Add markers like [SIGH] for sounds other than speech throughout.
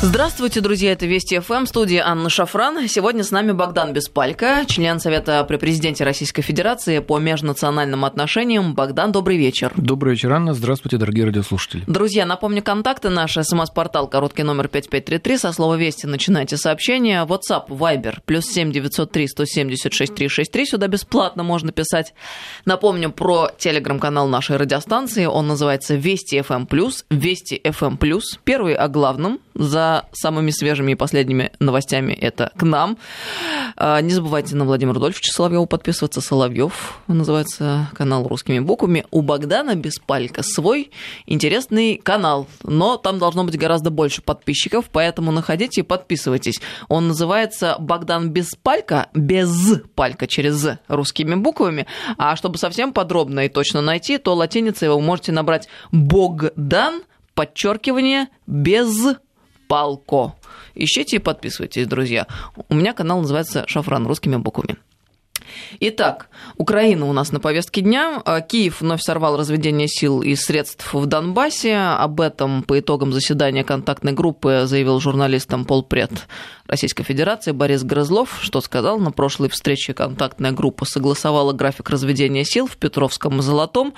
Здравствуйте, друзья, это Вести ФМ, студия Анна Шафран. Сегодня с нами Богдан Беспалько, член Совета при Президенте Российской Федерации по межнациональным отношениям. Богдан, добрый вечер. Добрый вечер, Анна. Здравствуйте, дорогие радиослушатели. Друзья, напомню, контакты наши. СМС-портал, короткий номер 5533. Со слова «Вести» начинайте сообщение. WhatsApp, Viber, плюс 7 903 176 363. Сюда бесплатно можно писать. Напомню про телеграм-канал нашей радиостанции. Он называется Вести ФМ+, Вести ФМ+. Первый о главном за самыми свежими и последними новостями это к нам. А, не забывайте на Владимира Рудольфовича Соловьева подписываться. Соловьев называется канал русскими буквами. У Богдана Беспалько свой интересный канал, но там должно быть гораздо больше подписчиков, поэтому находите и подписывайтесь. Он называется Богдан Беспалько, без палька через «з» русскими буквами. А чтобы совсем подробно и точно найти, то латиницей вы можете набрать Богдан, подчеркивание, без Палко. Ищите и подписывайтесь, друзья. У меня канал называется «Шафран» русскими буквами. Итак, Украина у нас на повестке дня. А, Киев вновь сорвал разведение сил и средств в Донбассе. Об этом по итогам заседания контактной группы заявил журналистам полпред Российской Федерации Борис Грызлов, что сказал, на прошлой встрече контактная группа согласовала график разведения сил в Петровском и Золотом.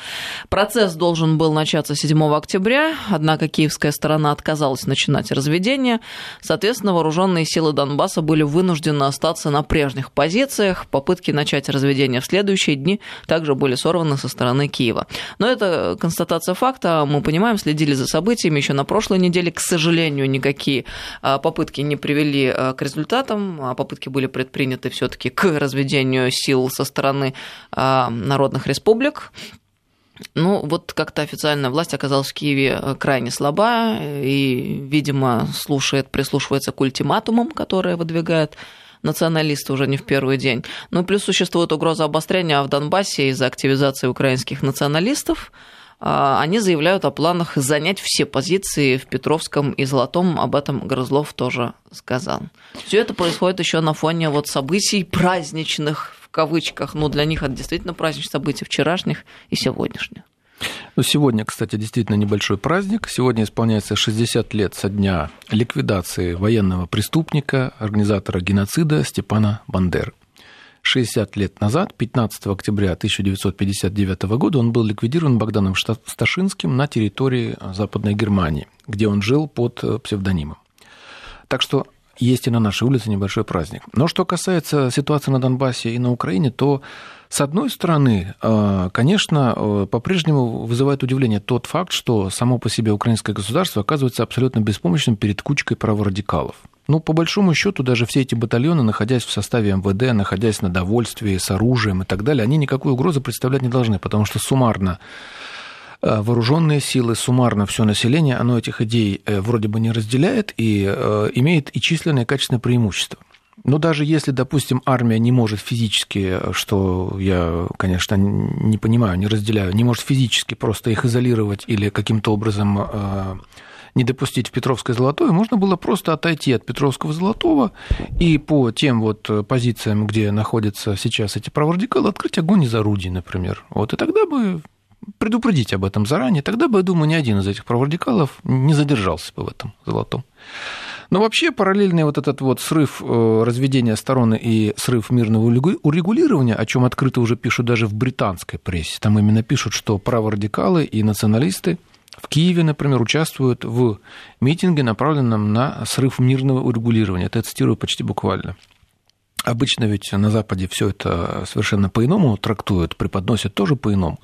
Процесс должен был начаться 7 октября, однако киевская сторона отказалась начинать разведение. Соответственно, вооруженные силы Донбасса были вынуждены остаться на прежних позициях. Попытки начать разведение в следующие дни также были сорваны со стороны Киева. Но это констатация факта. Мы понимаем, следили за событиями еще на прошлой неделе. К сожалению, никакие а, попытки не привели к результатам. А попытки были предприняты все-таки к разведению сил со стороны э, народных республик. Ну, вот как-то официальная власть оказалась в Киеве э, крайне слаба и, видимо, слушает, прислушивается к ультиматумам, которые выдвигают националисты уже не в первый день. Ну, плюс существует угроза обострения в Донбассе из-за активизации украинских националистов. А, они заявляют о планах занять все позиции в Петровском и Золотом. Об этом Грызлов тоже сказал. Все это происходит еще на фоне вот событий праздничных, в кавычках. Ну, для них это действительно праздничные события вчерашних и сегодняшних. Ну, сегодня, кстати, действительно небольшой праздник. Сегодня исполняется 60 лет со дня ликвидации военного преступника, организатора геноцида Степана Бандеры. 60 лет назад, 15 октября 1959 года, он был ликвидирован Богданом Сташинским на территории Западной Германии, где он жил под э, псевдонимом. Так что есть и на нашей улице небольшой праздник. Но что касается ситуации на Донбассе и на Украине, то с одной стороны, э, конечно, э, по-прежнему вызывает удивление тот факт, что само по себе украинское государство оказывается абсолютно беспомощным перед кучкой праворадикалов. Ну, по большому счету, даже все эти батальоны, находясь в составе МВД, находясь на довольстве, с оружием и так далее, они никакой угрозы представлять не должны, потому что суммарно э, вооруженные силы, суммарно все население, оно этих идей э, вроде бы не разделяет и э, имеет и численное и качественное преимущество. Но даже если, допустим, армия не может физически, что я, конечно, не понимаю, не разделяю, не может физически просто их изолировать или каким-то образом не допустить в Петровское Золотое, можно было просто отойти от Петровского Золотого и по тем вот позициям, где находятся сейчас эти праворадикалы, открыть огонь из орудий, например. Вот, и тогда бы предупредить об этом заранее, тогда бы, я думаю, ни один из этих праворадикалов не задержался бы в этом золотом. Но вообще параллельный вот этот вот срыв э, разведения сторон и срыв мирного урегулирования, о чем открыто уже пишут даже в британской прессе, там именно пишут, что праворадикалы и националисты в Киеве, например, участвуют в митинге, направленном на срыв мирного урегулирования. Это я цитирую почти буквально. Обычно ведь на Западе все это совершенно по-иному трактуют, преподносят тоже по-иному.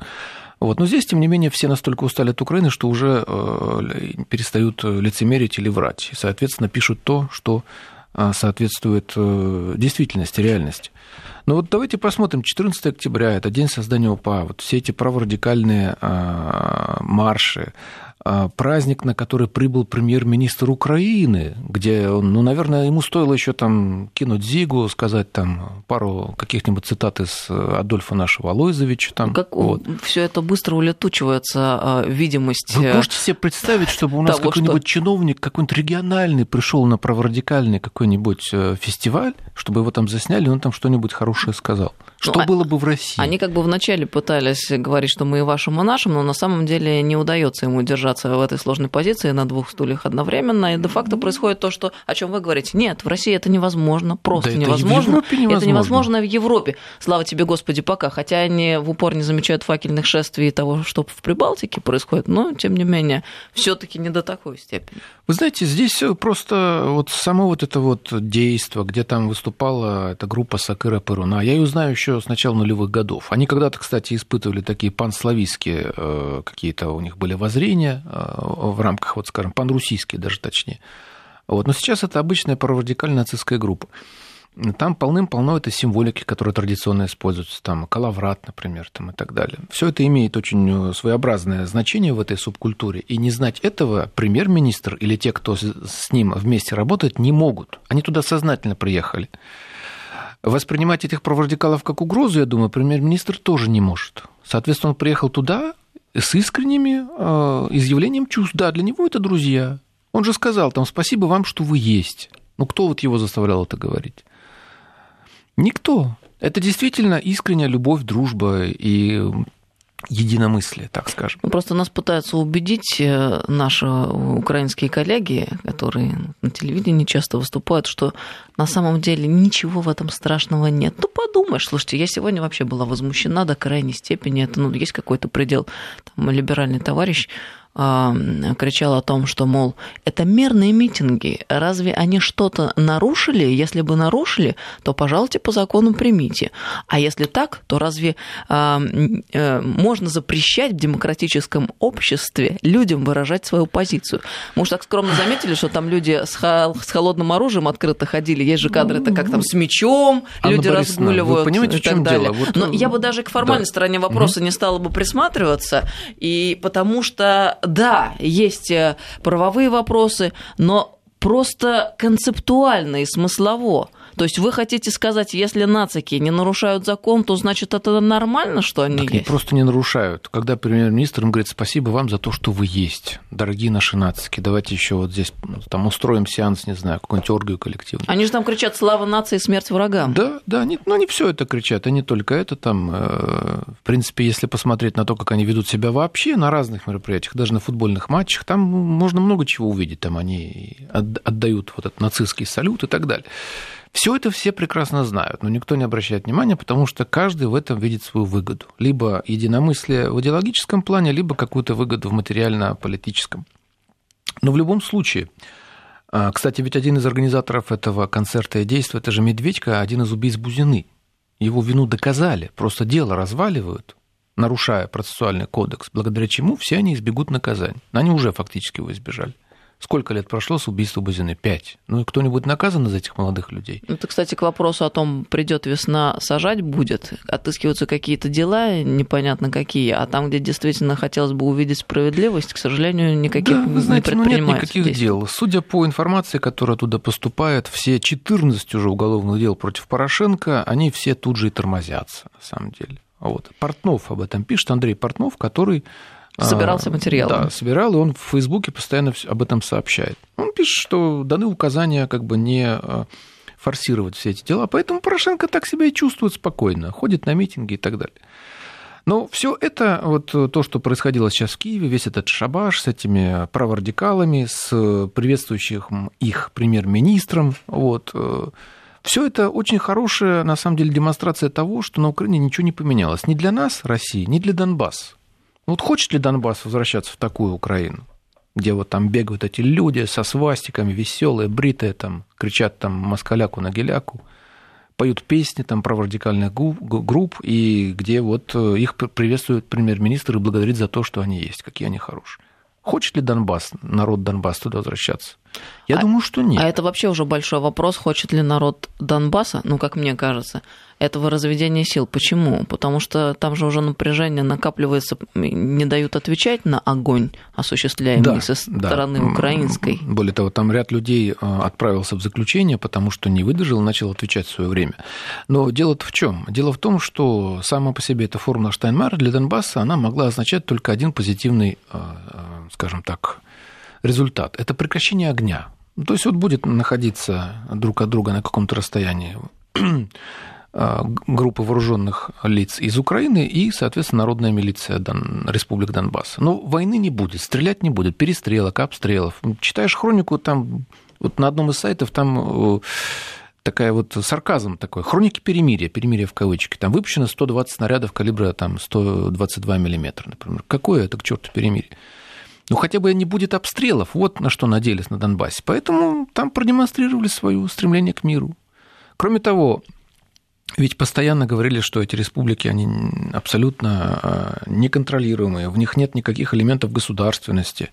Вот. Но здесь, тем не менее, все настолько устали от Украины, что уже э, перестают лицемерить или врать. И, соответственно, пишут то, что соответствует э, действительности, реальности. Но вот давайте посмотрим, 14 октября, это день создания УПА, вот все эти праворадикальные марши, а, праздник, на который прибыл премьер-министр Украины, где, ну, наверное, ему стоило еще там кинуть Зигу, сказать там пару каких-нибудь цитат из Адольфа нашего Алойзовича. Там, как вот. все это быстро улетучивается, а, видимость... Вы можете себе представить, чтобы у нас какой-нибудь что... чиновник, какой-нибудь региональный пришел на праворадикальный какой-нибудь э, фестиваль, чтобы его там засняли, и он там что-нибудь хорошее сказал? Что ну, а было бы в России? Они как бы вначале пытались говорить, что мы и вашим, и нашим, но на самом деле не удается ему держаться в этой сложной позиции на двух стульях одновременно. И де-факто происходит то, что, о чем вы говорите. Нет, в России это невозможно, просто да невозможно. Это, невозможно. это невозможно в Европе. Слава тебе, Господи, пока. Хотя они в упор не замечают факельных шествий и того, что в Прибалтике происходит, но, тем не менее, все таки не до такой степени. Вы знаете, здесь просто вот само вот это вот действо, где там выступала эта группа Сакыра Перуна, я ее знаю еще с начала нулевых годов. Они когда-то, кстати, испытывали такие панславистские э, какие-то у них были воззрения э, в рамках, вот скажем, панрусийские даже точнее. Вот. Но сейчас это обычная праворадикальная нацистская группа. Там полным-полно это символики, которые традиционно используются, там калаврат, например, там, и так далее. Все это имеет очень э, своеобразное значение в этой субкультуре, и не знать этого премьер-министр или те, кто с ним вместе работает, не могут. Они туда сознательно приехали. Воспринимать этих праворадикалов как угрозу, я думаю, премьер-министр тоже не может. Соответственно, он приехал туда с искренними э, изъявлением чувств. Да, для него это друзья. Он же сказал там спасибо вам, что вы есть. Ну, кто вот его заставлял это говорить? Никто. Это действительно искренняя любовь, дружба и единомыслие, так скажем. Ну, просто нас пытаются убедить э, наши украинские коллеги, которые на телевидении часто выступают, что на самом деле ничего в этом страшного нет. Ну, подумаешь, слушайте, я сегодня вообще была возмущена до крайней степени. Это, ну, есть какой-то предел. Там, либеральный товарищ кричал о том, что, мол, это мирные митинги, разве они что-то нарушили? Если бы нарушили, то, пожалуйте, по закону примите. А если так, то разве э, можно запрещать в демократическом обществе людям выражать свою позицию? Мы уж так скромно заметили, что там люди с, холодным оружием открыто ходили. Есть же кадры, это как там с мечом Анна люди Борисовна, разгуливают. Вы понимаете, и так далее. дело? Вот, Но я бы даже к формальной да. стороне вопроса угу. не стала бы присматриваться, и потому что да, есть э, правовые вопросы, но просто концептуально и смыслово. То есть вы хотите сказать, если нацики не нарушают закон, то значит это нормально, что они так есть? Они просто не нарушают. Когда премьер-министр им говорит, спасибо вам за то, что вы есть, дорогие наши нацики, давайте еще вот здесь ну, там устроим сеанс, не знаю, какую-нибудь оргию коллективную. Они же там кричат «Слава нации, смерть врагам». Да, да, они, ну не все это кричат, они только это там, э, в принципе, если посмотреть на то, как они ведут себя вообще на разных мероприятиях, даже на футбольных матчах, там можно много чего увидеть, там они отдают вот этот нацистский салют и так далее. Все это все прекрасно знают, но никто не обращает внимания, потому что каждый в этом видит свою выгоду. Либо единомыслие в идеологическом плане, либо какую-то выгоду в материально-политическом. Но в любом случае, а, кстати, ведь один из организаторов этого концерта и действия, это же Медведька, один из убийц Бузины. Его вину доказали, просто дело разваливают, нарушая процессуальный кодекс, благодаря чему все они избегут наказания. Они уже фактически его избежали. Сколько лет прошло с убийства Бузины? Пять. Ну и кто-нибудь наказан из этих молодых людей? Это, кстати, к вопросу о том, придет весна, сажать будет. Отыскиваются какие-то дела, непонятно какие, а там, где действительно хотелось бы увидеть справедливость, к сожалению, никаких да, вы знаете, не. Ну, нет никаких действий. дел. Судя по информации, которая туда поступает, все 14 уже уголовных дел против Порошенко, они все тут же и тормозятся, на самом деле. Вот. Портнов об этом пишет, Андрей Портнов, который Собирался материал. Да, собирал, и он в Фейсбуке постоянно об этом сообщает. Он пишет, что даны указания как бы не а, форсировать все эти дела, поэтому Порошенко так себя и чувствует спокойно, ходит на митинги и так далее. Но все это, вот то, что происходило сейчас в Киеве, весь этот шабаш с этими праворадикалами, с приветствующим их премьер-министром, вот, э, все это очень хорошая, на самом деле, демонстрация того, что на Украине ничего не поменялось. Ни для нас, России, ни для Донбасса. Вот хочет ли Донбасс возвращаться в такую Украину, где вот там бегают эти люди со свастиками, веселые, бритые, там, кричат там москаляку на геляку, поют песни там про радикальных групп, и где вот э, их приветствует премьер-министр и благодарит за то, что они есть, какие они хорошие. Хочет ли Донбасс, народ Донбасса туда возвращаться? Я а, думаю, что нет. А это вообще уже большой вопрос, хочет ли народ Донбасса, ну, как мне кажется, этого разведения сил. Почему? Потому что там же уже напряжение накапливается, не дают отвечать на огонь, осуществляемый да, со стороны да. украинской. Более того, там ряд людей э, отправился в заключение, потому что не выдержал начал отвечать в свое время. Но дело в чем? Дело в том, что сама по себе эта формула Штайнмайера для Донбасса, она могла означать только один позитивный, э, э, скажем так, результат. Это прекращение огня. То есть вот будет находиться друг от друга на каком-то расстоянии [CLEARS THROAT] а, группы вооруженных лиц из Украины и, соответственно, народная милиция Дон... Республик Донбасс. Но войны не будет, стрелять не будет, перестрелок, обстрелов. Читаешь хронику, там вот на одном из сайтов там э, такая вот сарказм такой, хроники перемирия, перемирия в кавычки, там выпущено 120 снарядов калибра там 122 миллиметра, например. Какое это к черту перемирие? Ну, хотя бы не будет обстрелов, вот на что надеялись на Донбассе. Поэтому там продемонстрировали свое стремление к миру. Кроме того, ведь постоянно говорили, что эти республики, они абсолютно а, неконтролируемые, в них нет никаких элементов государственности.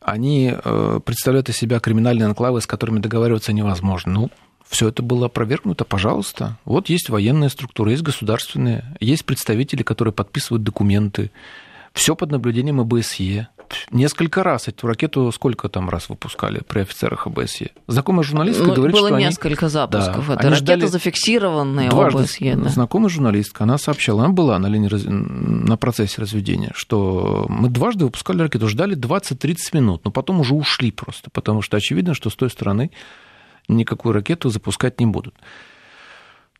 Они э, представляют из себя криминальные анклавы, с которыми договариваться невозможно. Ну, все это было опровергнуто, пожалуйста. Вот есть военные структуры, есть государственные, есть представители, которые подписывают документы. Все под наблюдением ОБСЕ несколько раз эту ракету сколько там раз выпускали при офицерах ОБСЕ? Знакомая журналистка ну, говорит, было что несколько они... запусков. Да, Это ракета зафиксированная дважды. ОБСЕ. Да. Знакомая журналистка, она сообщала, она была на, линии раз... на процессе разведения, что мы дважды выпускали ракету, ждали 20-30 минут, но потом уже ушли просто, потому что очевидно, что с той стороны никакую ракету запускать не будут.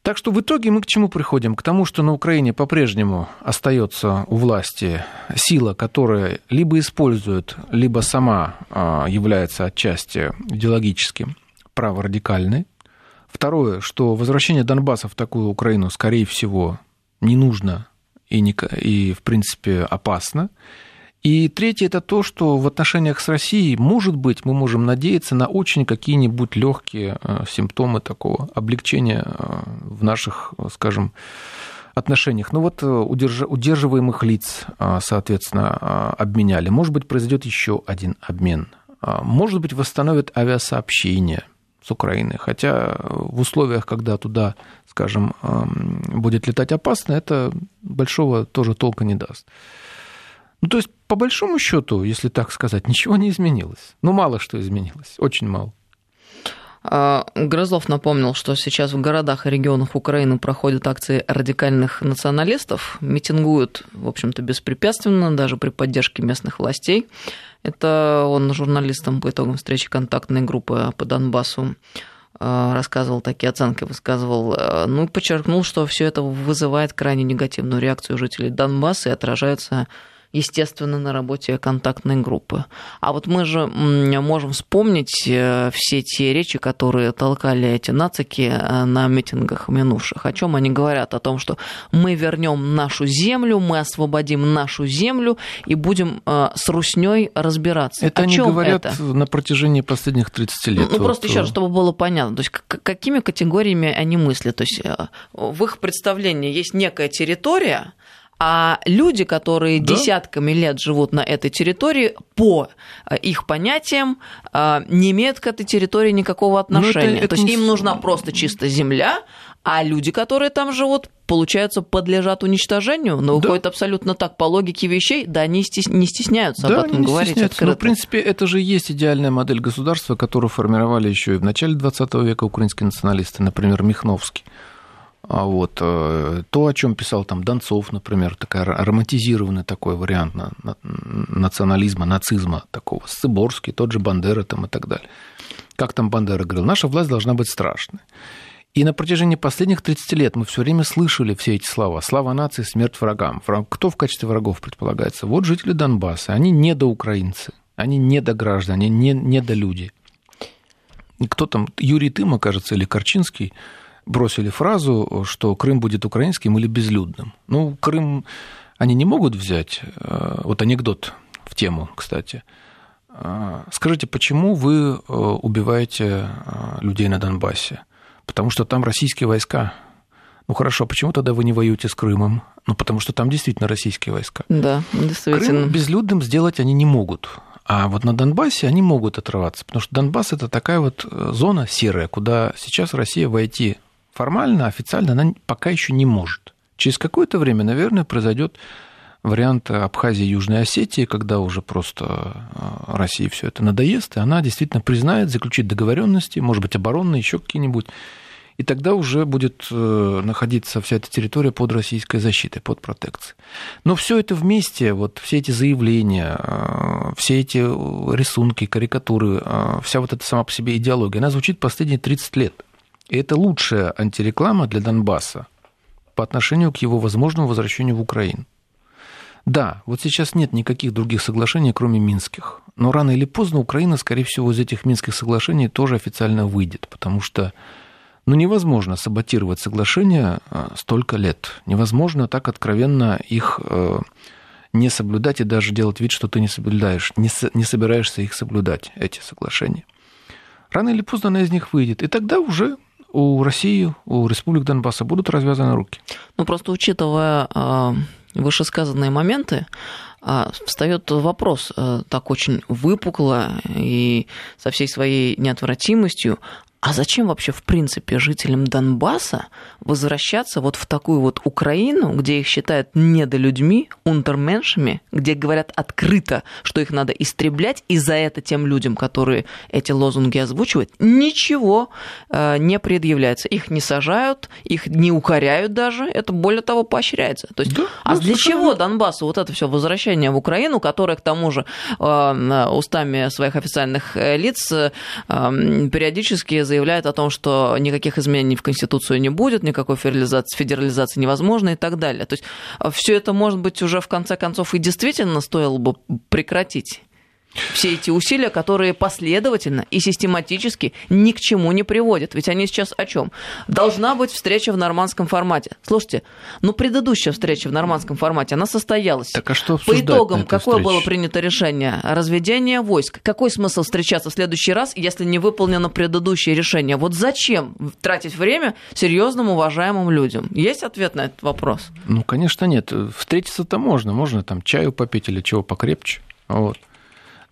Так что в итоге мы к чему приходим? К тому, что на Украине по-прежнему остается у власти сила, которая либо использует, либо сама а, является отчасти идеологически праворадикальной. Второе, что возвращение Донбасса в такую Украину, скорее всего, не нужно и, не, и в принципе, опасно. И третье это то, что в отношениях с Россией, может быть, мы можем надеяться на очень какие-нибудь легкие э, симптомы такого облегчения э, в наших, скажем, отношениях. Ну вот э, удерживаемых лиц, соответственно, обменяли. Может быть, произойдет еще один обмен. Может быть, восстановят авиасообщение с Украины. Хотя в условиях, когда туда, скажем, будет летать опасно, это большого тоже толка не даст. Ну, то есть, по большому счету, если так сказать, ничего не изменилось. Ну, мало что изменилось, очень мало. А, Грызлов напомнил, что сейчас в городах и регионах Украины проходят акции радикальных националистов, митингуют, в общем-то, беспрепятственно, даже при поддержке местных властей. Это он журналистам по итогам встречи контактной группы по Донбассу а, рассказывал такие оценки, высказывал, а, ну и подчеркнул, что все это вызывает крайне негативную реакцию жителей Донбасса и отражается естественно, на работе контактной группы. А вот мы же можем вспомнить э, все те речи, которые толкали эти нацики э, на митингах минувших. О чем они говорят? О том, что мы вернем нашу землю, мы освободим нашу землю и будем э, с русней разбираться. Это о они говорят это? на протяжении последних 30 лет. Ну, вот. просто еще, чтобы было понятно, то есть какими категориями они мыслят. То есть в их представлении есть некая территория, а люди, которые да? десятками лет живут на этой территории, по э, их понятиям, э, не имеют к этой территории никакого отношения. Это, это То есть не... им нужна просто чисто земля, а люди, которые там живут, получается, подлежат уничтожению, но да. выходит абсолютно так по логике вещей, да, они не стесняются да, об этом говорить стесняются. открыто. Но, в принципе, это же есть идеальная модель государства, которую формировали еще и в начале 20 века украинские националисты, например, Михновский. А вот э, то, о чем писал там Донцов, например, такая романтизированный такой вариант национализма, нацизма такого, Сыборский, тот же Бандера там и так далее. Как там Бандера говорил, наша власть должна быть страшной. И на протяжении последних 30 лет мы все время слышали все эти слова. Слава нации, смерть врагам. Кто в качестве врагов предполагается? Вот жители Донбасса. Они недоукраинцы, они недограждане, они не, недолюди. Кто там, Юрий Тыма, кажется, или Корчинский, бросили фразу, что Крым будет украинским или безлюдным. Ну, Крым они не могут взять. Э, вот анекдот в тему, кстати. Э, скажите, почему вы э, убиваете людей на Донбассе? Потому что там российские войска Ну хорошо, а почему тогда вы не воюете с Крымом? Ну потому что там действительно российские войска. Да, действительно. Крым безлюдным сделать они не могут. А вот на Донбассе они могут отрываться, потому что Донбасс это такая вот э, зона серая, куда сейчас Россия войти формально, официально она пока еще не может. Через какое-то время, наверное, произойдет вариант Абхазии и Южной Осетии, когда уже просто э, России все это надоест, и она действительно признает, заключит договоренности, может быть, оборонные, еще какие-нибудь, и тогда уже будет э, находиться вся эта территория под российской защитой, под протекцией. Но все это вместе, вот все эти заявления, э, все эти рисунки, карикатуры, вся вот эта сама по себе идеология, она звучит последние 30 лет. И это лучшая антиреклама для Донбасса по отношению к его возможному возвращению в Украину. Да, вот сейчас нет никаких других соглашений, кроме минских. Но рано или поздно Украина, скорее всего, из этих минских соглашений тоже официально выйдет, потому что ну, невозможно саботировать соглашения э, столько лет. Невозможно так откровенно их э, не соблюдать и даже делать вид, что ты не соблюдаешь, не, не собираешься их соблюдать, эти соглашения. Рано или поздно она из них выйдет. И тогда уже у России, у республик Донбасса будут развязаны руки. Ну, просто учитывая э, вышесказанные моменты, э, встает вопрос э, так очень выпукло и со всей своей неотвратимостью, а зачем вообще, в принципе, жителям Донбасса возвращаться вот в такую вот Украину, где их считают недолюдьми, унтерменшами, где говорят открыто, что их надо истреблять, и за это тем людям, которые эти лозунги озвучивают, ничего э, не предъявляется. Их не сажают, их не укоряют даже, это более того поощряется. То есть, да, а для чего Донбассу вот это все возвращение в Украину, которое к тому же э, устами своих официальных э, лиц э, периодически заявляет о том, что никаких изменений в Конституцию не будет, никакой федерализации, федерализации невозможно и так далее. То есть а, все это, может быть, уже в конце концов и действительно стоило бы прекратить все эти усилия, которые последовательно и систематически ни к чему не приводят. Ведь они сейчас о чем? Должна быть встреча в нормандском формате. Слушайте, ну предыдущая встреча в нормандском формате, она состоялась. Так а что По итогам, какое встрече? было принято решение? Разведение войск. Какой смысл встречаться в следующий раз, если не выполнено предыдущее решение? Вот зачем тратить время серьезным, уважаемым людям? Есть ответ на этот вопрос? Ну, конечно, нет. Встретиться-то можно. Можно там чаю попить или чего покрепче. Вот.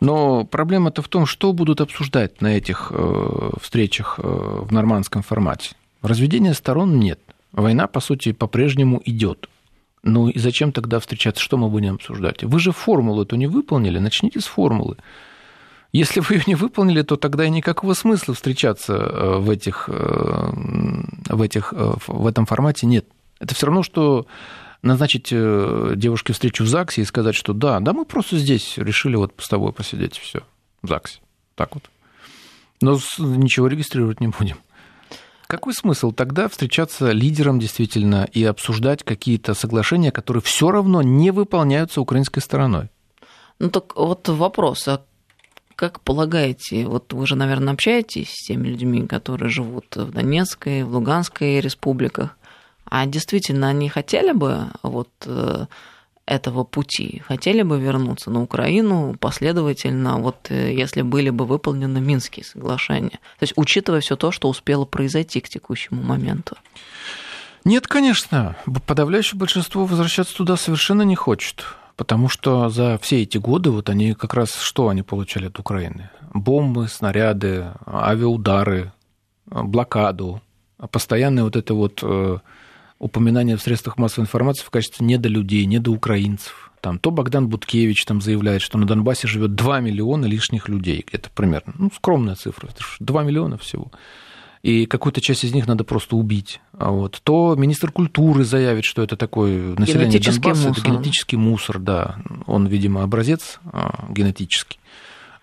Но проблема-то в том, что будут обсуждать на этих э, встречах э, в нормандском формате. Разведения сторон нет. Война, по сути, по-прежнему идет. Ну и зачем тогда встречаться? Что мы будем обсуждать? Вы же формулу эту не выполнили, начните с формулы. Если вы ее не выполнили, то тогда и никакого смысла встречаться э, в, этих, в, этих, в этом формате нет. Это все равно, что назначить э, девушке встречу в ЗАГСе и сказать, что да, да, мы просто здесь решили вот с тобой посидеть, все в ЗАГСе. Так вот. Но ничего регистрировать не будем. Какой смысл тогда встречаться лидером действительно и обсуждать какие-то соглашения, которые все равно не выполняются украинской стороной? Ну так вот вопрос, а как полагаете, вот вы же, наверное, общаетесь с теми людьми, которые живут в Донецкой, в Луганской республиках, а действительно, они хотели бы вот э, этого пути, хотели бы вернуться на Украину последовательно, вот э, если были бы выполнены Минские соглашения. То есть учитывая все то, что успело произойти к текущему моменту. Нет, конечно. Подавляющее большинство возвращаться туда совершенно не хочет. Потому что за все эти годы вот они как раз что они получали от Украины? Бомбы, снаряды, авиаудары, блокаду, постоянное вот это вот упоминания в средствах массовой информации в качестве недолюдей, недоукраинцев. Там, то Богдан Буткевич там заявляет, что на Донбассе живет 2 миллиона лишних людей. Это примерно, ну, скромная цифра, 2 миллиона всего. И какую-то часть из них надо просто убить. А вот. То министр культуры заявит, что это такое население Донбасса, мусор. это генетический мусор, да. Он, видимо, образец а, генетический.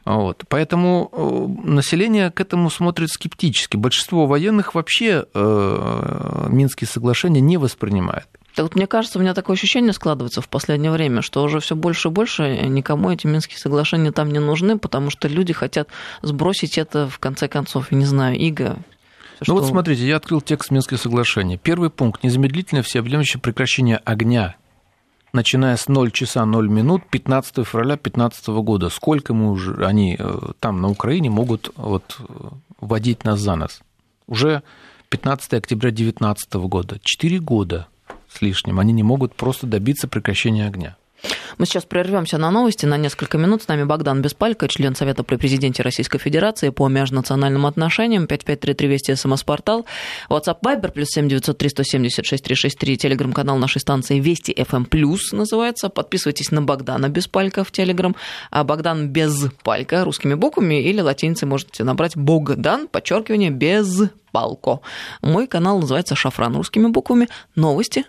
Вот. Поэтому э, население к этому смотрит скептически. Большинство военных вообще э, Минские соглашения не воспринимает. Так вот, мне кажется, у меня такое ощущение складывается в последнее время, что уже все больше и больше никому эти Минские соглашения там не нужны, потому что люди хотят сбросить это в конце концов, я не знаю, иго. ну что... вот смотрите, я открыл текст Минских соглашений. Первый пункт – незамедлительное всеобъемлющее прекращение огня начиная с 0 часа 0 минут 15 февраля 2015 года. Сколько мы уже, они э, там на Украине могут вот, вводить нас за нас? Уже 15 октября 2019 года. Четыре года с лишним они не могут просто добиться прекращения огня. Мы сейчас прервемся на новости на несколько минут. С нами Богдан Беспалько, член Совета при президенте Российской Федерации по межнациональным отношениям. 5533 Вести СМС-портал. WhatsApp Viber плюс 7903 176 363. Телеграм-канал нашей станции Вести FM плюс называется. Подписывайтесь на Богдана Беспалько в Телеграм. А Богдан без русскими буквами или латиницей можете набрать Богдан, подчеркивание, без. Мой канал называется Шафран русскими буквами. Новости.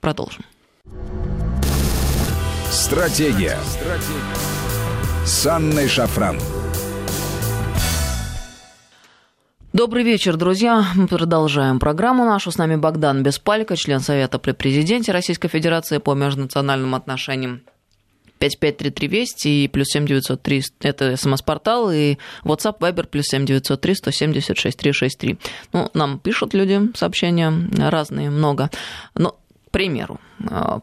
Продолжим. Стратегия. Стратегия. С Анной Шафран. Добрый вечер, друзья. Мы продолжаем программу нашу. С нами Богдан Беспалько, член Совета при президенте Российской Федерации по межнациональным отношениям. 5533 Вести и плюс 7903 это смс-портал и WhatsApp Viber плюс 7903 176 363. Ну, нам пишут люди сообщения разные, много. Но примеру, а,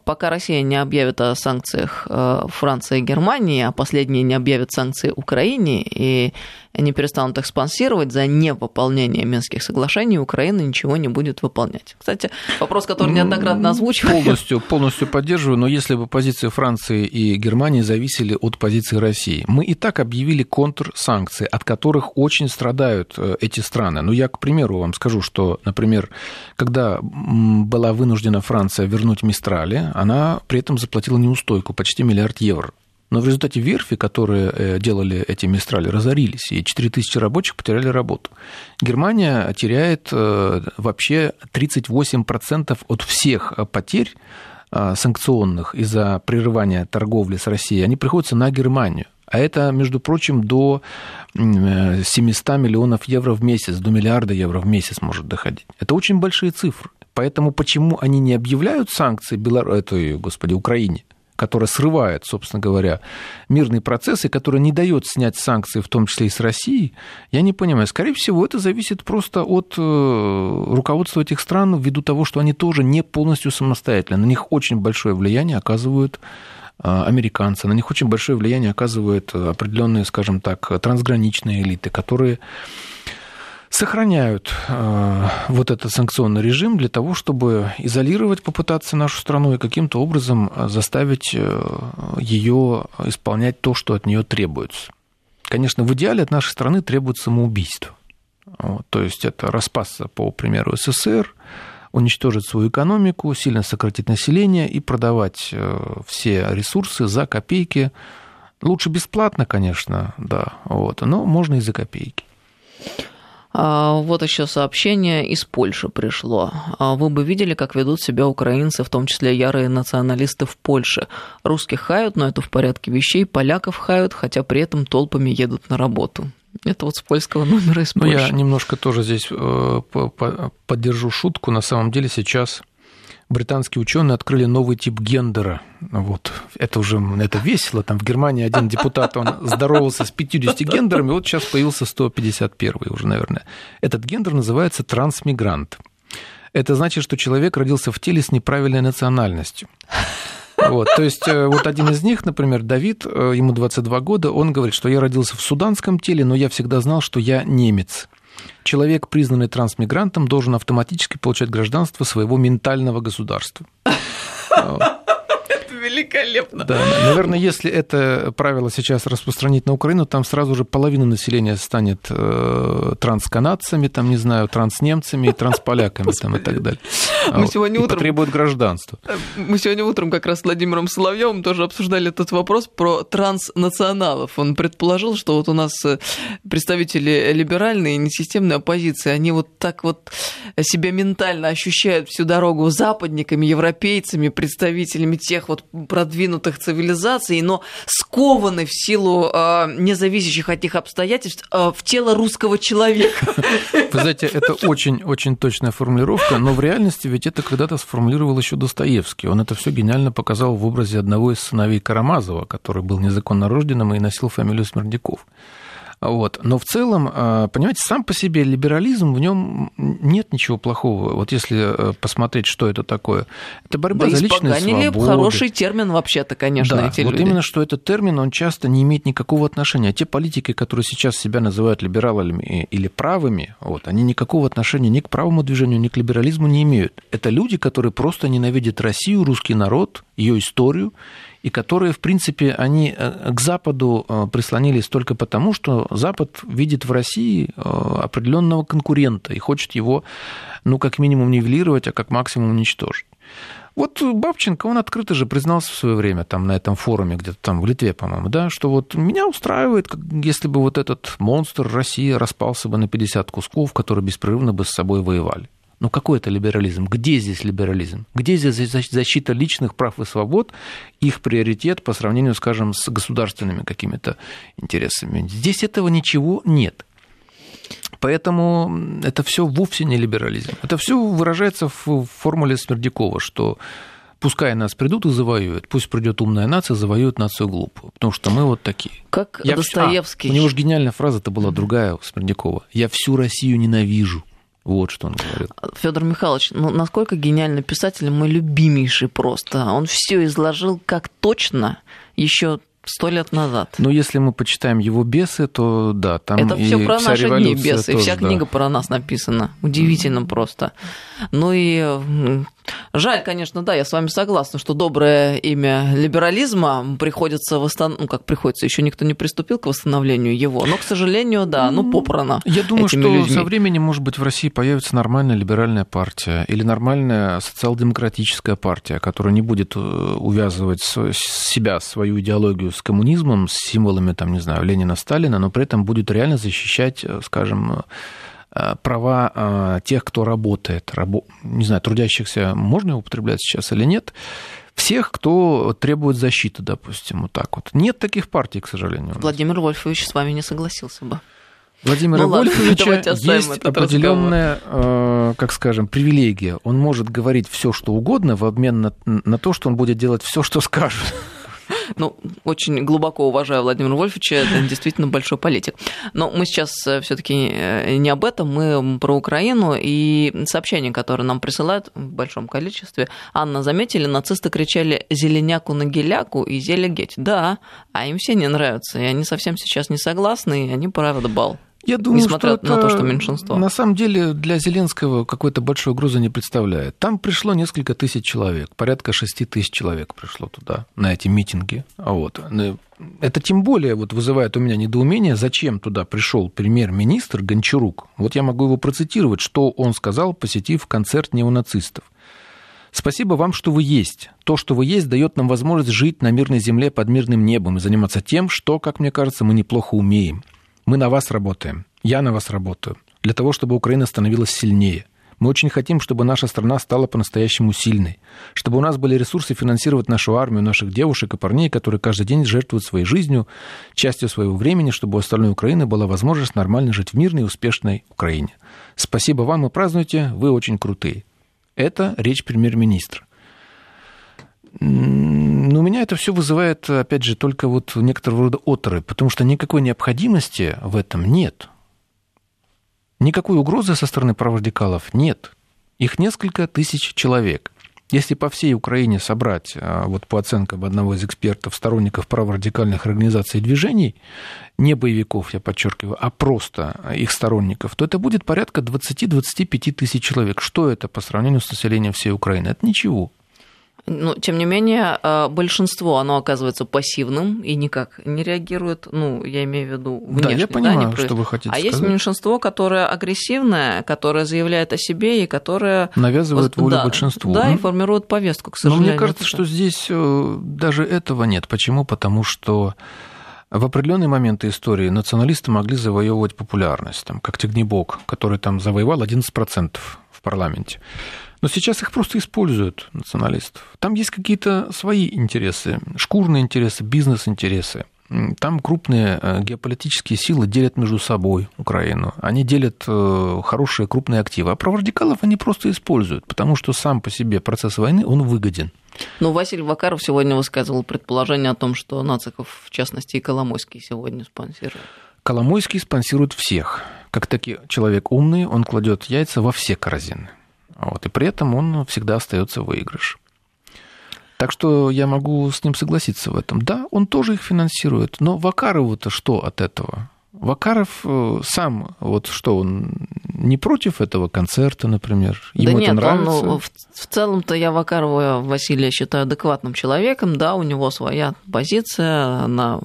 пока Россия не объявит о санкциях а, Франции и Германии, а последние не объявят санкции Украине и не перестанут их спонсировать за невыполнение Минских соглашений, Украина ничего не будет выполнять. Кстати, вопрос, который неоднократно озвучивали. Полностью, полностью поддерживаю, но если бы позиции Франции и Германии зависели от позиции России. Мы и так объявили контрсанкции, от которых очень страдают э, эти страны. Ну, я, к примеру, вам скажу, что, например, когда была вынуждена Франция вернуть Мистрали, она при этом заплатила неустойку, почти миллиард евро. Но в результате верфи, которые э, делали эти Мистрали, разорились, и 4 тысячи рабочих потеряли работу. Германия теряет э, вообще 38% от всех потерь э, санкционных из-за прерывания торговли с Россией, они приходятся на Германию. А это, между прочим, до 700 миллионов евро в месяц, до миллиарда евро в месяц может доходить. Это очень большие цифры. Поэтому почему они не объявляют санкции Белор... этой, господи, Украине, которая срывает, собственно говоря, мирный процесс и которая не дает снять санкции, в том числе и с Россией, я не понимаю. Скорее всего, это зависит просто от э, руководства этих стран ввиду того, что они тоже не полностью самостоятельны. На них очень большое влияние оказывают э, американцы, на них очень большое влияние оказывают определенные, скажем так, трансграничные элиты, которые сохраняют э, вот этот санкционный режим для того, чтобы изолировать, попытаться нашу страну и каким-то образом э, заставить э, ее исполнять то, что от нее требуется. Конечно, в идеале от нашей страны требуется самоубийство. Вот, то есть это распасться по примеру СССР, уничтожить свою экономику, сильно сократить население и продавать все ресурсы за копейки. Лучше бесплатно, конечно, да, вот, но можно и за копейки. А, вот еще сообщение из Польши пришло. А, вы бы видели, как ведут себя украинцы, в том числе ярые националисты в Польше. Русских хают, но это в порядке вещей. Поляков хают, хотя при этом толпами едут на работу. Это вот с польского номера из Польши. Ну, я немножко тоже здесь э, поддержу шутку. На самом деле сейчас британские ученые открыли новый тип гендера. Вот. Это уже это весело. Там в Германии один депутат, он здоровался с 50 гендерами, вот сейчас появился 151 уже, наверное. Этот гендер называется трансмигрант. Это значит, что человек родился в теле с неправильной национальностью. Вот, то есть э, вот один из них, например, Давид, э, ему 22 года, он говорит, что я родился в суданском теле, но я всегда знал, что я немец человек, признанный трансмигрантом, должен автоматически получать гражданство своего ментального государства [LAUGHS] великолепно. Да, наверное, если это правило сейчас распространить на Украину, там сразу же половина населения станет э, трансканадцами, там, не знаю, транснемцами, трансполяками там, и так далее. Мы сегодня и утром... Потребуют гражданства. Э, мы сегодня утром как раз с Владимиром Соловьевым тоже обсуждали этот вопрос про транснационалов. Он предположил, что вот у нас э, представители либеральной и несистемной оппозиции, они вот так вот себя ментально ощущают всю дорогу западниками, европейцами, представителями тех вот продвинутых цивилизаций, но скованы в силу э, независящих от них обстоятельств э, в тело русского человека. Вы знаете, это очень-очень точная формулировка, но в реальности ведь это когда-то сформулировал еще Достоевский. Он это все гениально показал в образе одного из сыновей Карамазова, который был незаконно рожденным и носил фамилию Смердяков. Вот. Но в целом, а, понимаете, сам по себе либерализм, в нем нет ничего плохого. Вот если э, посмотреть, что это такое. Это борьба да за личные свободы. хороший термин вообще-то, конечно, да, эти вот люди. именно, что этот термин, он часто не имеет никакого отношения. А те политики, которые сейчас себя называют либералами или правыми, вот, они никакого отношения ни к правому движению, ни к либерализму не имеют. Это люди, которые просто ненавидят Россию, русский народ, ее историю, и которые, в принципе, они э, к Западу э, прислонились только потому, что Запад видит в России э, определенного конкурента и хочет его, ну, как минимум нивелировать, а как максимум уничтожить. Вот Бабченко, он открыто же признался в свое время там на этом форуме, где-то там в Литве, по-моему, да, что вот меня устраивает, если бы вот этот монстр России распался бы на 50 кусков, которые беспрерывно бы с собой воевали. Ну какой это либерализм? Где здесь либерализм? Где здесь защита личных прав и свобод, их приоритет по сравнению, скажем, с государственными какими-то интересами? Здесь этого ничего Поэтому это все вовсе не либерализм. Это все выражается в формуле Смердякова, что пускай нас придут и завоюют, пусть придет умная нация, завоюет нацию глупую, потому что мы вот такие. Как Я Достоевский. А, у него же гениальная фраза-то была другая у Смердякова. «Я всю Россию ненавижу». Вот что он говорит. Федор Михайлович, ну насколько гениальный писатель, мой любимейший просто. Он все изложил как точно еще сто лет назад. Ну, если мы почитаем его бесы, то да, там Это все про вся наши дни бесы, и вся да. книга про нас написана. Удивительно просто. Ну и жаль, конечно, да, я с вами согласна, что доброе имя либерализма приходится восстанов... ну как приходится, еще никто не приступил к восстановлению его, но, к сожалению, да, ну попрано. Я думаю, что людьми. со временем, может быть, в России появится нормальная либеральная партия или нормальная социал-демократическая партия, которая не будет э, увязывать себя, свою идеологию с коммунизмом, с символами, там, не знаю, Ленина, Сталина, но при этом будет реально защищать, э, скажем, права э, тех, кто работает, рабо... не знаю, трудящихся можно употреблять сейчас или нет, всех, кто требует защиты, допустим, вот так вот. Нет таких партий, к сожалению. Владимир Вольфович с вами не согласился бы. Владимира ну, Вольфовича есть определенная, э, как скажем, привилегия. Он может говорить все, что угодно в обмен на, на то, что он будет делать все, что скажет. Ну, очень глубоко уважаю Владимира Вольфовича, это действительно большой политик. Но мы сейчас э, все таки э, не об этом, мы про Украину и сообщения, которые нам присылают в большом количестве. Анна, заметили, нацисты кричали «зеленяку на геляку» и «зелегеть». Да, а им все не нравятся, и они совсем сейчас не согласны, и они правда бал. Я думаю, Несмотря что на то, что меньшинство. На самом деле для Зеленского какой-то большой угрозы не представляет. Там пришло несколько тысяч человек, порядка шести тысяч человек пришло туда, на эти митинги. А вот. Ну, это тем более вот вызывает у меня недоумение, зачем туда пришел премьер-министр Гончарук. Вот я могу его процитировать, что он сказал, посетив концерт неонацистов. Спасибо вам, что вы есть. То, что вы есть, дает нам возможность жить на мирной земле под мирным небом и заниматься тем, что, как мне кажется, мы неплохо умеем. Мы на вас работаем. Я на вас работаю. Для того, чтобы Украина становилась сильнее. Мы очень хотим, чтобы наша страна стала по-настоящему сильной, чтобы у нас были ресурсы финансировать нашу армию, наших девушек и парней, которые каждый день жертвуют своей жизнью, частью своего времени, чтобы у остальной Украины была возможность нормально жить в мирной и успешной Украине. Спасибо вам и празднуйте, вы очень крутые. Это речь премьер-министра. Но у меня это все вызывает, опять же, только вот некоторого рода оторы, потому что никакой необходимости в этом нет. Никакой угрозы со стороны праворадикалов нет. Их несколько тысяч человек. Если по всей Украине собрать, а, вот по оценкам одного из экспертов, сторонников праворадикальных организаций и движений, не боевиков, я подчеркиваю, а просто их сторонников, то это будет порядка 20-25 тысяч человек. Что это по сравнению с населением всей Украины? Это ничего. Но, тем не менее, э, большинство, оно оказывается пассивным и никак не реагирует, ну, я имею в виду внешне. Да, я понимаю, да, что вы хотите А сказать. есть меньшинство, которое агрессивное, которое заявляет о себе и которое... Навязывает волю да, большинству. Да, и формирует повестку, к сожалению. Но мне кажется, что здесь э, даже этого нет. Почему? Потому что в определенные моменты истории националисты могли завоевывать популярность, там, как Тегнебок, который там завоевал 11% в парламенте. Но сейчас их просто используют, националистов. Там есть какие-то свои интересы, шкурные интересы, бизнес-интересы. Там крупные э, геополитические силы делят между собой Украину. Они делят э, хорошие крупные активы. А праворадикалов они просто используют, потому что сам по себе процесс войны, он выгоден. Ну, Василий Вакаров сегодня высказывал предположение о том, что Нациков, в частности, и Коломойский сегодня спонсируют. Коломойский спонсирует всех. Как таки человек умный, он кладет яйца во все корзины. Вот, и при этом он всегда остается в выигрыше. Так что я могу с ним согласиться в этом. Да, он тоже их финансирует, но Вакарову-то что от этого? Вакаров э, сам, вот что, он не против этого концерта, например? Ему да нет, это нравится? Он, ну, в, в целом-то я Вакарова Василия считаю адекватным человеком, да, у него своя позиция, она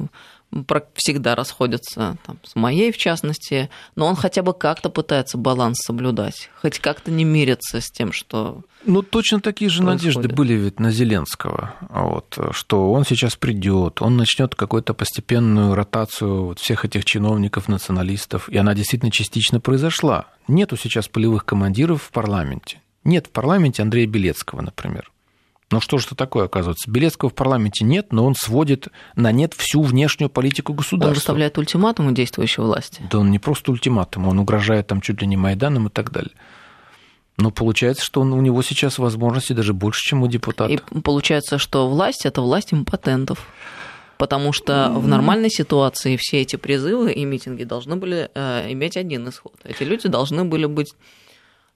всегда расходятся там, с моей, в частности, но он хотя бы как-то пытается баланс соблюдать, хоть как-то не мириться с тем, что Ну, точно такие же происходит. надежды были ведь на Зеленского, вот, что он сейчас придет, он начнет какую-то постепенную ротацию вот всех этих чиновников, националистов, и она действительно частично произошла. Нету сейчас полевых командиров в парламенте. Нет в парламенте Андрея Белецкого, например. Ну что же это такое, оказывается? Белецкого в парламенте нет, но он сводит на нет всю внешнюю политику государства. он выставляет ультиматумы действующей власти. Да он не просто ультиматум, он угрожает там чуть ли не Майданом и так далее. Но получается, что он, у него сейчас возможности даже больше, чем у депутата. И получается, что власть – это власть импотентов. Потому что в нормальной ситуации все эти призывы и митинги должны были э, иметь один исход. Эти люди должны были быть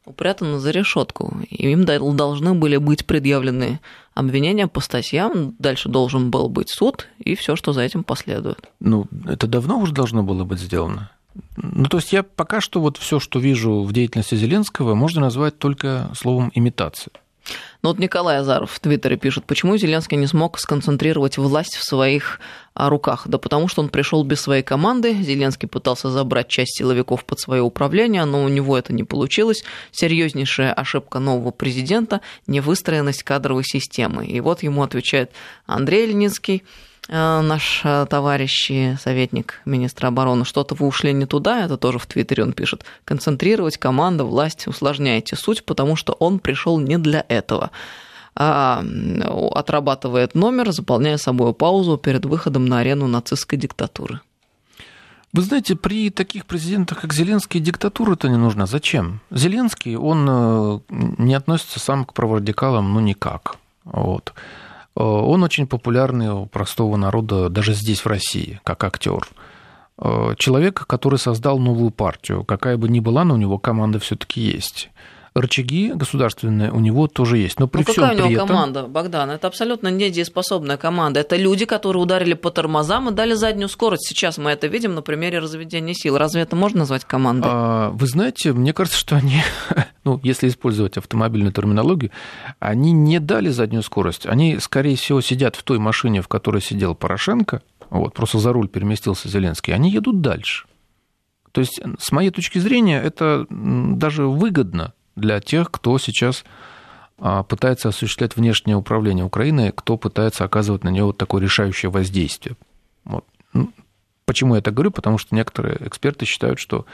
упрятаны за решетку. И им должны были быть предъявлены обвинения по статьям, дальше должен был быть суд и все, что за этим последует. Ну, это давно уже должно было быть сделано. Ну, то есть я пока что вот все, что вижу в деятельности Зеленского, можно назвать только словом имитация. Ну вот Николай Азаров в Твиттере пишет, почему Зеленский не смог сконцентрировать власть в своих а, руках? Да потому что он пришел без своей команды, Зеленский пытался забрать часть силовиков под свое управление, но у него это не получилось. Серьезнейшая ошибка нового президента – невыстроенность кадровой системы. И вот ему отвечает Андрей Ленинский, наш э, товарищ и советник министра обороны, что-то вы ушли не туда, это тоже в Твиттере он пишет, концентрировать команда, власть, усложняете суть, потому что он пришел не для этого а отрабатывает номер, заполняя собой паузу перед выходом на арену нацистской диктатуры. Вы знаете, при таких президентах, как Зеленский, диктатура-то не нужна. Зачем? Зеленский, он э, не относится сам к праворадикалам, ну, никак. Вот. Э, он очень популярный у простого народа даже здесь, в России, как актер. Э, человек, который создал новую партию, какая бы ни была, но у него команда все-таки есть рычаги государственные у него тоже есть. Но при ну, всем какая у него этом... команда, Богдан? Это абсолютно недееспособная команда. Это люди, которые ударили по тормозам и дали заднюю скорость. Сейчас мы это видим на примере разведения сил. Разве это можно назвать командой? А, вы знаете, мне кажется, что они, [LAUGHS] ну, если использовать автомобильную терминологию, они не дали заднюю скорость. Они, скорее всего, сидят в той машине, в которой сидел Порошенко, вот, просто за руль переместился Зеленский, они едут дальше. То есть, с моей точки зрения, это даже выгодно для тех, кто сейчас а, пытается осуществлять внешнее управление Украиной, кто пытается оказывать на нее вот такое решающее воздействие. Вот. Ну, почему я так говорю? Потому что некоторые эксперты считают, что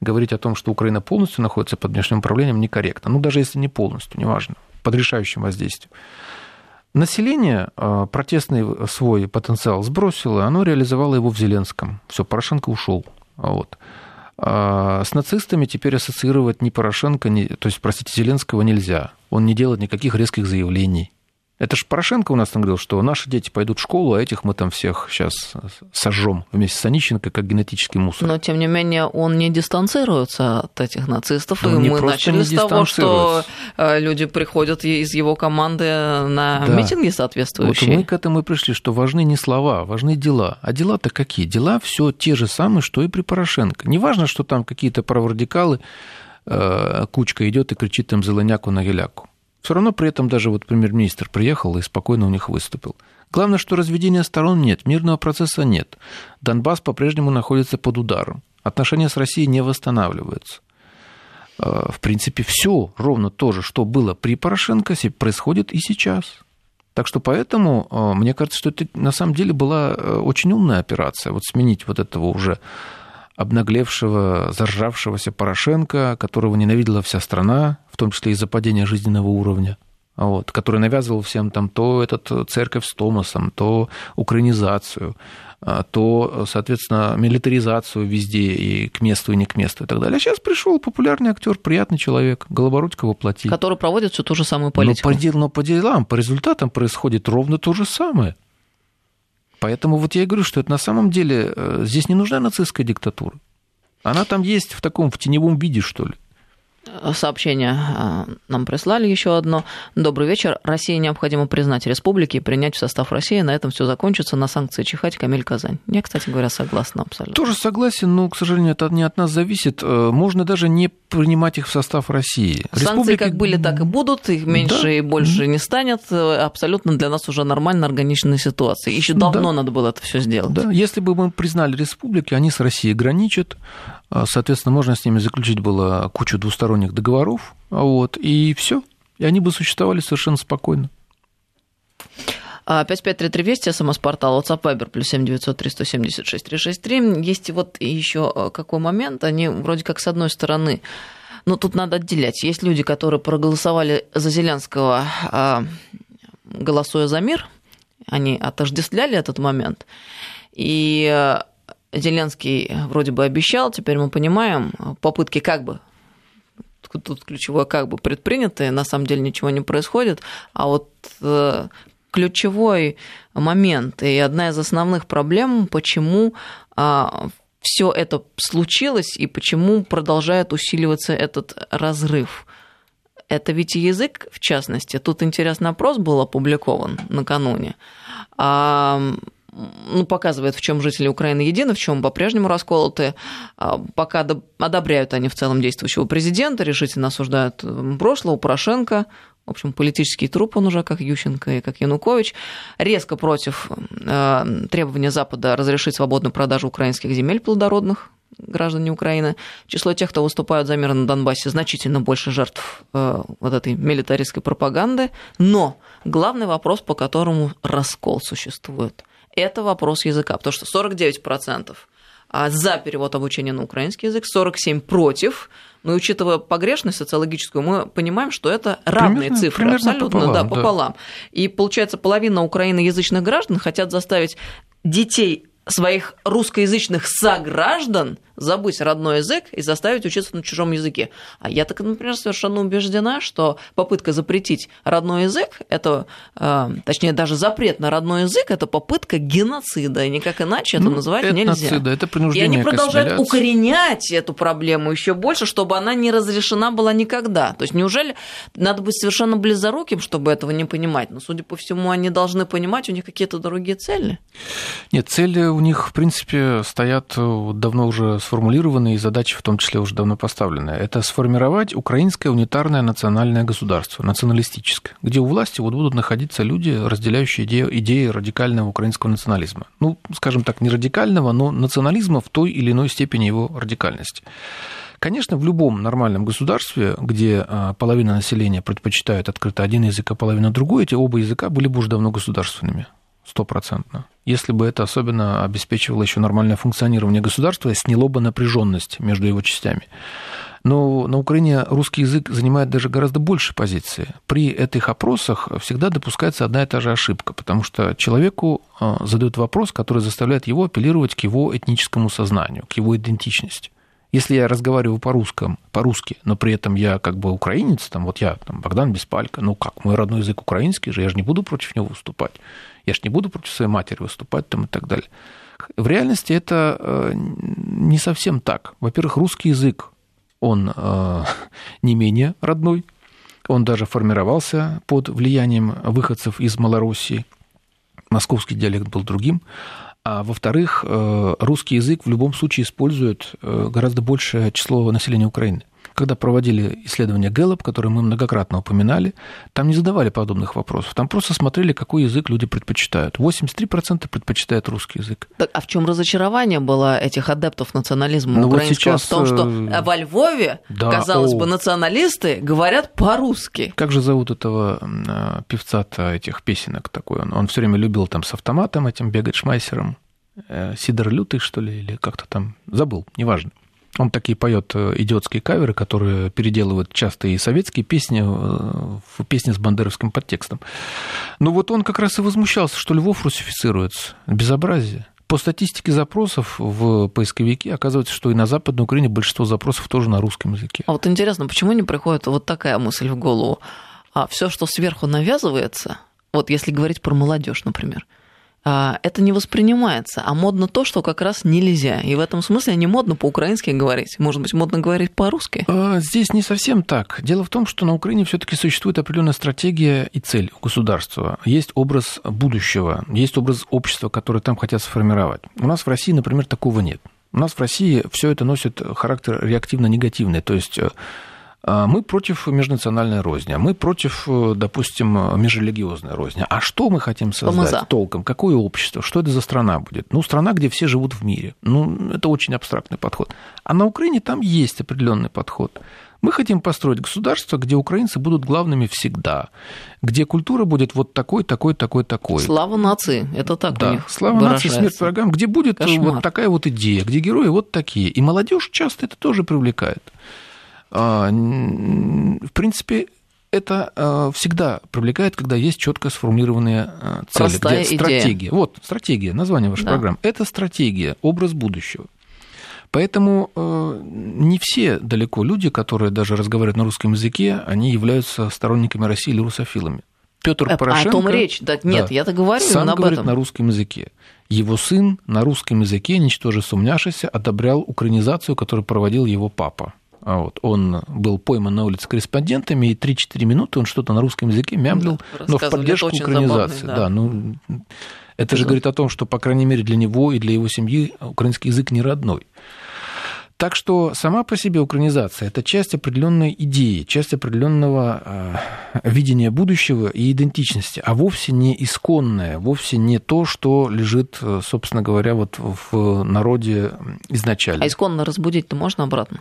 говорить о том, что Украина полностью находится под внешним управлением, некорректно. Ну, даже если не полностью, неважно, под решающим воздействием. Население а, протестный свой потенциал сбросило, оно реализовало его в Зеленском. Все, Порошенко ушел. Вот. А, с нацистами теперь ассоциировать ни Порошенко, ни, то есть, простите, Зеленского нельзя. Он не делает никаких резких заявлений. Это же Порошенко у нас там говорил, что наши дети пойдут в школу, а этих мы там всех сейчас сожжем вместе с Онищенко, как генетический мусор. Но, тем не менее, он не дистанцируется от этих нацистов. Да и мы начали с того, что э, люди приходят из его команды на да. митинги соответствующие. Вот мы к этому и пришли, что важны не слова, важны дела. А дела-то какие? Дела все те же самые, что и при Порошенко. Неважно, что там какие-то праворадикалы, э, кучка идет и кричит им зеленяку на геляку. Все равно при этом даже вот премьер-министр приехал и спокойно у них выступил. Главное, что разведения сторон нет, мирного процесса нет. Донбасс по-прежнему находится под ударом. Отношения с Россией не восстанавливаются. А, в принципе, все ровно то же, что было при Порошенко, происходит и сейчас. Так что поэтому а, мне кажется, что это на самом деле была э, очень умная операция. Вот сменить вот этого уже обнаглевшего, заржавшегося Порошенко, которого ненавидела вся страна, в том числе из-за падения жизненного уровня, вот, который навязывал всем там то этот церковь с Томасом, то украинизацию, а, то, соответственно, милитаризацию везде и к месту, и не к месту и так далее. А сейчас пришел популярный актер, приятный человек, Голобородько воплотил. Который проводит всю ту же самую политику. Но по, но по делам, по результатам происходит ровно то же самое. Поэтому вот я и говорю, что это на самом деле здесь не нужна нацистская диктатура. Она там есть в таком, в теневом виде, что ли сообщение а, нам прислали еще одно. Добрый вечер. России необходимо признать республики и принять в состав России. На этом все закончится. На санкции чихать Камиль Казань. Я, кстати говоря, согласна абсолютно. Тоже согласен, но, к сожалению, это не от нас зависит. Э, можно даже не принимать их в состав России. Санкции Республики... как были, так и будут. Их меньше да. и больше не станет. Абсолютно для нас уже нормально органичная ситуация. Еще давно да. надо было это все сделать. Да. Если бы мы признали республики, они с Россией граничат. А, соответственно, можно с ними заключить было кучу двусторонних договоров, вот, и все. И они бы существовали совершенно спокойно. 5533 а, Вести, СМС-портал, WhatsApp, Viber, плюс 7903 176 363. Есть вот еще э, какой момент, они вроде как с одной стороны, ну тут надо отделять. Есть люди, которые проголосовали за Зеленского, а, голосуя за мир, они отождествляли этот момент, и э, Зеленский вроде бы обещал, теперь мы понимаем, попытки как бы тут ключевое как бы предпринятые, на самом деле ничего не происходит, а вот э, ключевой момент и одна из основных проблем, почему а, все это случилось и почему продолжает усиливаться этот разрыв. Это ведь язык, в частности. Тут интересный опрос был опубликован накануне. А, ну, показывает, в чем жители Украины едины, в чем по-прежнему расколоты. А, пока одобряют они в целом действующего президента, решительно осуждают прошлого, Порошенко, в общем, политический труп он уже, как Ющенко и как Янукович, резко против э, требования Запада разрешить свободную продажу украинских земель плодородных граждане Украины. Число тех, кто выступают за мир на Донбассе, значительно больше жертв э, вот этой милитаристской пропаганды. Но главный вопрос, по которому раскол существует – это вопрос языка, потому что 49% а за перевод обучения на украинский язык, 47 против. Но и учитывая погрешность социологическую, мы понимаем, что это равные примерно, цифры, примерно абсолютно, пополам, да, пополам. Да. И получается, половина украиноязычных граждан хотят заставить детей своих русскоязычных сограждан забыть родной язык и заставить учиться на чужом языке. А я так, например, совершенно убеждена, что попытка запретить родной язык, это, э, точнее, даже запрет на родной язык, это попытка геноцида, и никак иначе это ну, называть это нельзя. Нацида, это принуждение и они продолжают укоренять эту проблему еще больше, чтобы она не разрешена была никогда. То есть неужели надо быть совершенно близоруким, чтобы этого не понимать? Но, судя по всему, они должны понимать, у них какие-то другие цели. Нет, цели у них, в принципе, стоят давно уже сформулированы и задачи в том числе уже давно поставлены. Это сформировать украинское унитарное национальное государство, националистическое, где у власти вот будут находиться люди, разделяющие идеи, идеи радикального украинского национализма. Ну, скажем так, не радикального, но национализма в той или иной степени его радикальности. Конечно, в любом нормальном государстве, где а, половина населения предпочитает открыто один язык, а половина другой, эти оба языка были бы уже давно государственными стопроцентно. Если бы это особенно обеспечивало еще нормальное функционирование государства, сняло бы напряженность между его частями. Но на Украине русский язык занимает даже гораздо больше позиции. При этих опросах всегда допускается одна и та же ошибка, потому что человеку а, задают вопрос, который заставляет его апеллировать к его этническому сознанию, к его идентичности. Если я разговариваю по-русски, по-русски, но при этом я как бы украинец, там, вот я, там, Богдан Беспалько, ну как, мой родной язык украинский же, я же не буду против него выступать. Я же не буду против своей матери выступать там и так далее. В реальности это э, не совсем так. Во-первых, русский язык, он э, [LAUGHS] не менее родной, он даже формировался под влиянием выходцев из Малороссии. Московский диалект был другим. А во-вторых, э, русский язык в любом случае использует гораздо большее число населения Украины когда проводили исследование Gallup, которое мы многократно упоминали, там не задавали подобных вопросов. Там просто смотрели, какой язык люди предпочитают. 83% предпочитают русский язык. Так, а в чем разочарование было этих адептов национализма ну, украинского? Вот сейчас... В том, что э, во Львове, да, казалось о... бы, националисты говорят по-русски. Как же зовут этого э, певца-то этих песенок такой? Он, он все время любил там с автоматом этим бегать шмайсером. Э, Сидор Лютый, что ли, или как-то там, забыл, неважно. Он такие поет э, идиотские каверы, которые переделывают часто и советские песни э, в песни с бандеровским подтекстом. Но вот он как раз и возмущался, что Львов русифицируется. Безобразие. По статистике запросов в поисковике оказывается, что и на Западной Украине большинство запросов тоже на русском языке. А вот интересно, почему не приходит вот такая мысль в голову? А все, что сверху навязывается, вот если говорить про молодежь, например, это не воспринимается, а модно то, что как раз нельзя. И в этом смысле не модно по-украински говорить. Может быть, модно говорить по-русски? А, здесь не совсем так. Дело в том, что на Украине все-таки существует определенная стратегия и цель государства. Есть образ будущего, есть образ общества, который там хотят сформировать. У нас в России, например, такого нет. У нас в России все это носит характер реактивно-негативный. То есть э, а, мы против межнациональной розни, мы против, э, допустим, межрелигиозной розни. А что мы хотим создать Помаза. толком? Какое общество? Что это за страна будет? Ну, страна, где все живут в мире. Ну, это очень абстрактный подход. А на Украине там есть определенный подход. Мы хотим построить государство, где украинцы будут главными всегда, где культура будет вот такой, такой, такой, такой. Слава нации, это так да. у них Слава нации, смерть врагам, где будет Кошмар. вот такая вот идея, где герои вот такие. И молодежь часто это тоже привлекает. А, в принципе, это а, всегда привлекает, когда есть четко сформулированные а, цели. Простая где стратегия. Вот, стратегия, название вашей да. программы. Это стратегия, образ будущего. Поэтому не все далеко люди, которые даже разговаривают на русском языке, они являются сторонниками России или русофилами. Петр а, Порошенко... О том речь. Да, нет, да, я-то говорю сам об говорит этом. на русском языке. Его сын на русском языке, ничтоже сумняшися, одобрял украинизацию, которую проводил его папа. А вот. Он был пойман на улице корреспондентами, и 3-4 минуты он что-то на русском языке мямлил, да, но в поддержку украинизации. Забавный, да. да, ну, это же говорит о том, что, по крайней мере, для него и для его семьи украинский язык не родной. Так что сама по себе украинизация – это часть определенной идеи, часть определенного э, видения будущего и идентичности, а вовсе не исконное, вовсе не то, что лежит, собственно говоря, вот в народе изначально. А исконно разбудить-то можно обратно?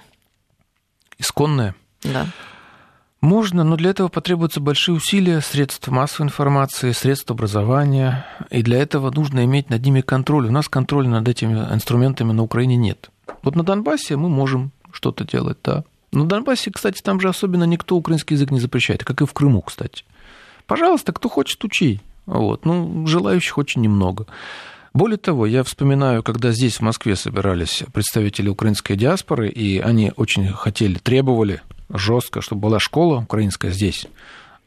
Исконное. Да. Можно, но для этого потребуются большие усилия средств массовой информации, средств образования, и для этого нужно иметь над ними контроль. У нас контроля над этими инструментами на Украине нет. Вот на Донбассе мы можем что-то делать, да. На Донбассе, кстати, там же особенно никто украинский язык не запрещает, как и в Крыму, кстати. Пожалуйста, кто хочет, учи. Вот. Ну, желающих очень немного. Более того, я вспоминаю, когда здесь, в Москве, собирались представители украинской диаспоры, и они очень хотели, требовали жестко, чтобы была школа украинская здесь,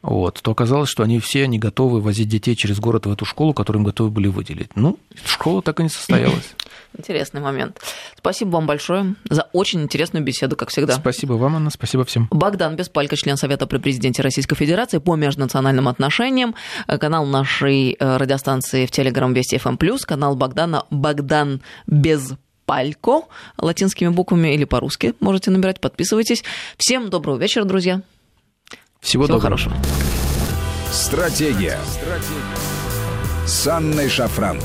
вот, то оказалось, что они все не готовы возить детей через город в эту школу, которую им готовы были выделить. Ну, школа так и не состоялась. [LAUGHS] Интересный момент. Спасибо вам большое за очень интересную беседу, как всегда. Спасибо вам, Анна, спасибо всем. Богдан Беспалько, член Совета при президенте Российской Федерации по межнациональным отношениям, канал нашей э, радиостанции в Телеграм Вести ФМ+, канал Богдана Богдан без Палько, латинскими буквами или по-русски можете набирать, подписывайтесь. Всем доброго вечера, друзья. Всего, Всего доброго. хорошего. Стратегия. Стратегия. С Анной Шафран.